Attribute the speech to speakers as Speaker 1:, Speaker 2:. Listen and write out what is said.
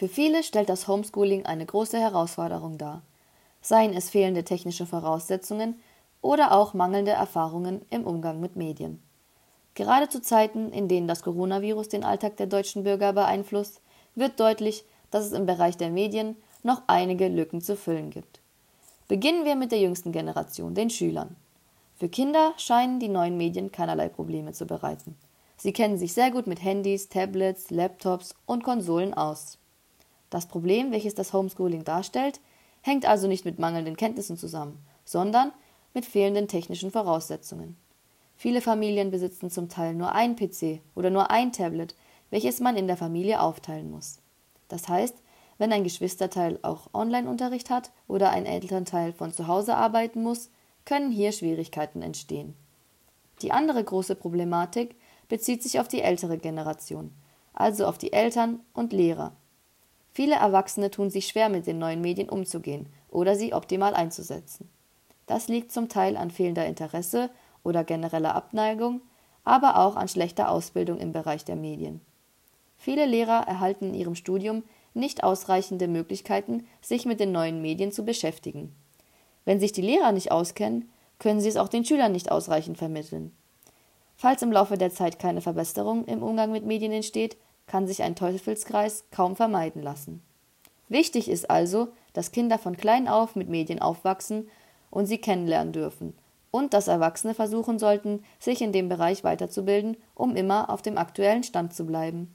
Speaker 1: Für viele stellt das Homeschooling eine große Herausforderung dar, seien es fehlende technische Voraussetzungen oder auch mangelnde Erfahrungen im Umgang mit Medien. Gerade zu Zeiten, in denen das Coronavirus den Alltag der deutschen Bürger beeinflusst, wird deutlich, dass es im Bereich der Medien noch einige Lücken zu füllen gibt. Beginnen wir mit der jüngsten Generation, den Schülern. Für Kinder scheinen die neuen Medien keinerlei Probleme zu bereiten. Sie kennen sich sehr gut mit Handys, Tablets, Laptops und Konsolen aus. Das Problem, welches das Homeschooling darstellt, hängt also nicht mit mangelnden Kenntnissen zusammen, sondern mit fehlenden technischen Voraussetzungen. Viele Familien besitzen zum Teil nur ein PC oder nur ein Tablet, welches man in der Familie aufteilen muss. Das heißt, wenn ein Geschwisterteil auch Online-Unterricht hat oder ein Elternteil von zu Hause arbeiten muss, können hier Schwierigkeiten entstehen. Die andere große Problematik bezieht sich auf die ältere Generation, also auf die Eltern und Lehrer. Viele Erwachsene tun sich schwer mit den neuen Medien umzugehen oder sie optimal einzusetzen. Das liegt zum Teil an fehlender Interesse oder genereller Abneigung, aber auch an schlechter Ausbildung im Bereich der Medien. Viele Lehrer erhalten in ihrem Studium nicht ausreichende Möglichkeiten, sich mit den neuen Medien zu beschäftigen. Wenn sich die Lehrer nicht auskennen, können sie es auch den Schülern nicht ausreichend vermitteln. Falls im Laufe der Zeit keine Verbesserung im Umgang mit Medien entsteht, kann sich ein Teufelskreis kaum vermeiden lassen. Wichtig ist also, dass Kinder von klein auf mit Medien aufwachsen und sie kennenlernen dürfen und dass Erwachsene versuchen sollten, sich in dem Bereich weiterzubilden, um immer auf dem aktuellen Stand zu bleiben.